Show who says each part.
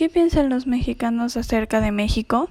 Speaker 1: ¿Qué piensan los mexicanos acerca de México?